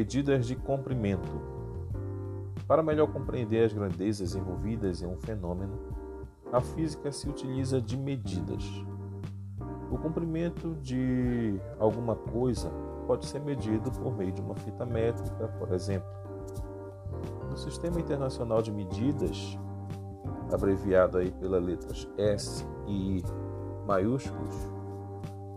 Medidas de comprimento. Para melhor compreender as grandezas envolvidas em um fenômeno, a física se utiliza de medidas. O comprimento de alguma coisa pode ser medido por meio de uma fita métrica, por exemplo. No Sistema Internacional de Medidas, abreviado aí pelas letras S e I maiúsculos,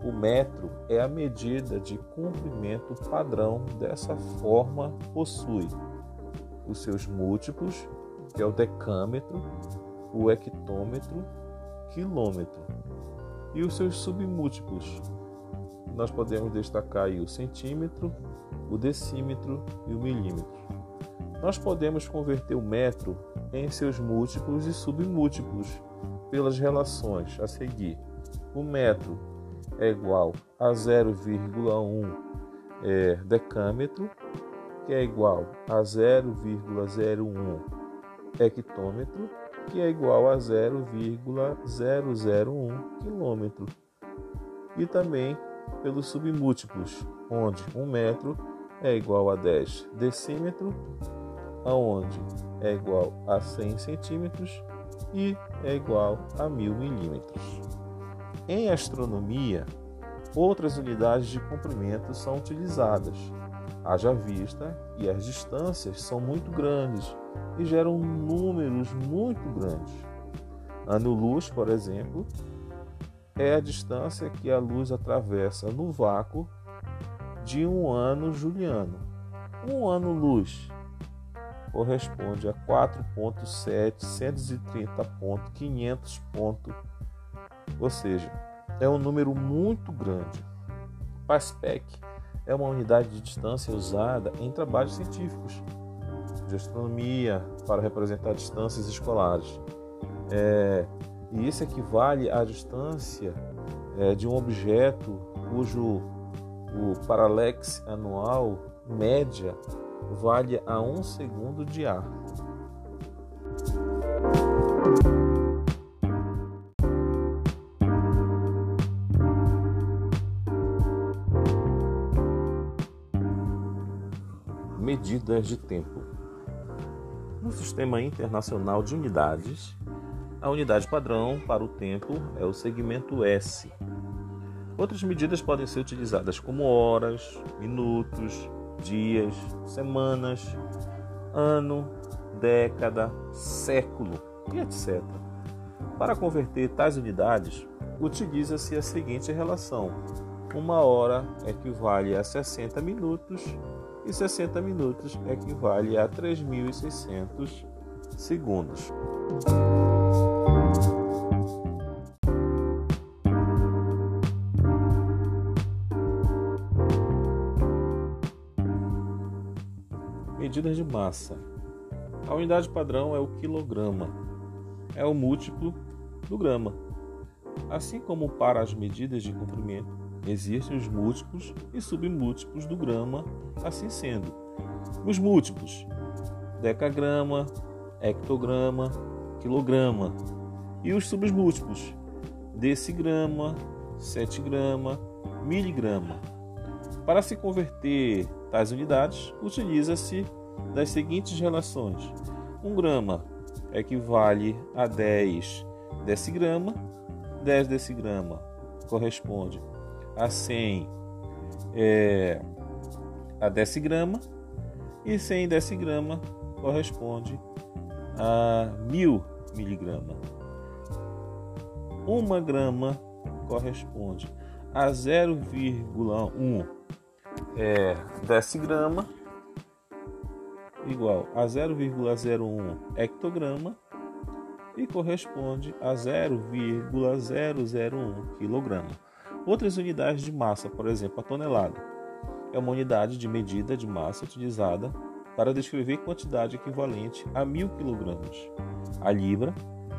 o metro é a medida de comprimento padrão dessa forma possui os seus múltiplos, que é o decâmetro, o hectômetro, quilômetro, e os seus submúltiplos. Nós podemos destacar o centímetro, o decímetro e o milímetro. Nós podemos converter o metro em seus múltiplos e submúltiplos pelas relações a seguir. O metro é igual a 0,1 é, decâmetro, que é igual a 0,01 hectômetro, que é igual a 0,001 quilômetro. E também pelos submúltiplos, onde 1 metro é igual a 10 decímetro, aonde é igual a 100 centímetros e é igual a 1000 milímetros. Em astronomia, outras unidades de comprimento são utilizadas, haja vista que as distâncias são muito grandes e geram números muito grandes. Ano-luz, por exemplo, é a distância que a luz atravessa no vácuo de um ano juliano. Um ano-luz corresponde a 4.730.500 pontos ou seja, é um número muito grande. PASPEC é uma unidade de distância usada em trabalhos científicos de astronomia para representar distâncias escolares. É, e isso equivale à distância é, de um objeto cujo o anual média vale a um segundo de ar. Medidas de tempo. No Sistema Internacional de Unidades, a unidade padrão para o tempo é o segmento S. Outras medidas podem ser utilizadas como horas, minutos, dias, semanas, ano, década, século e etc. Para converter tais unidades, utiliza-se a seguinte relação: uma hora equivale a 60 minutos e 60 minutos equivale a 3.600 segundos. Medidas de massa. A unidade padrão é o quilograma, é o múltiplo do grama. Assim como para as medidas de comprimento, Existem os múltiplos e submúltiplos do grama, assim sendo. Os múltiplos: decagrama, hectograma, quilograma. E os submúltiplos: decigrama, centigrama, miligrama. Para se converter tais unidades, utiliza-se das seguintes relações: 1 grama equivale a 10 decigrama, 10 decigrama corresponde a 100 é, a decigrama e 100 decigrama corresponde a 1000 miligrama. Uma grama corresponde a 0,1 é, decigrama igual a 0,01 hectograma e corresponde a 0,001 quilograma. Outras unidades de massa, por exemplo, a tonelada, é uma unidade de medida de massa utilizada para descrever quantidade equivalente a mil quilogramas. A libra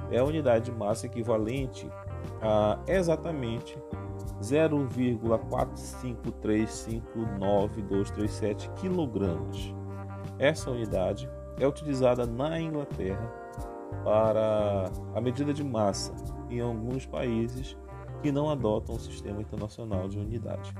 é a unidade de massa equivalente a exatamente 0,4535937 quilogramas. Essa unidade é utilizada na Inglaterra para a medida de massa em alguns países que não adotam o sistema internacional de unidade.